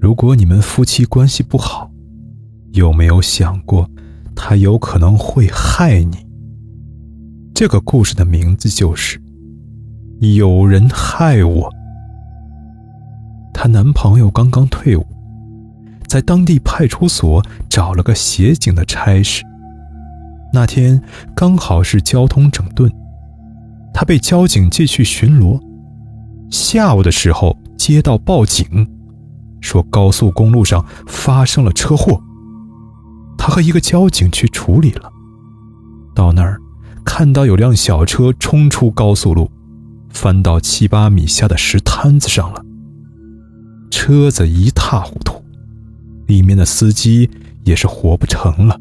如果你们夫妻关系不好，有没有想过，他有可能会害你？这个故事的名字就是《有人害我》。她男朋友刚刚退伍，在当地派出所找了个协警的差事。那天刚好是交通整顿，他被交警借去巡逻。下午的时候接到报警，说高速公路上发生了车祸。他和一个交警去处理了。到那儿，看到有辆小车冲出高速路，翻到七八米下的石滩子上了。车子一塌糊涂，里面的司机也是活不成了。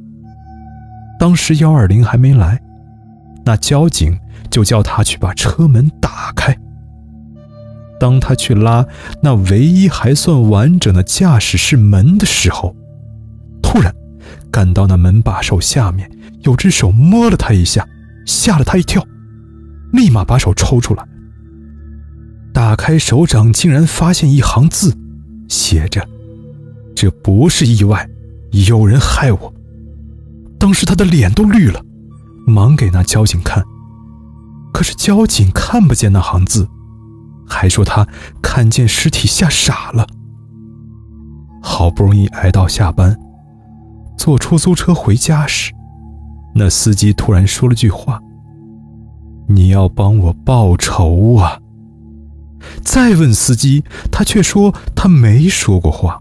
当时幺二零还没来，那交警就叫他去把车门打开。当他去拉那唯一还算完整的驾驶室门的时候，突然感到那门把手下面有只手摸了他一下，吓了他一跳，立马把手抽出来，打开手掌，竟然发现一行字，写着：“这不是意外，有人害我。”当时他的脸都绿了，忙给那交警看，可是交警看不见那行字。还说他看见尸体吓傻了。好不容易挨到下班，坐出租车回家时，那司机突然说了句话：“你要帮我报仇啊！”再问司机，他却说他没说过话。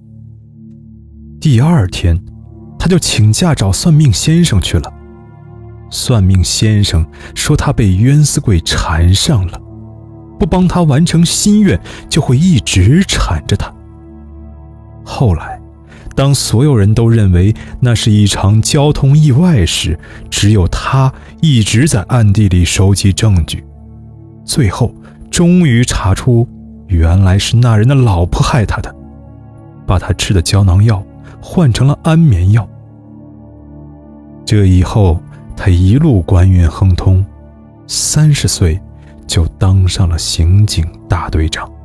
第二天，他就请假找算命先生去了。算命先生说他被冤死鬼缠上了。不帮他完成心愿，就会一直缠着他。后来，当所有人都认为那是一场交通意外时，只有他一直在暗地里收集证据。最后，终于查出，原来是那人的老婆害他的，把他吃的胶囊药换成了安眠药。这以后，他一路官运亨通，三十岁。就当上了刑警大队长。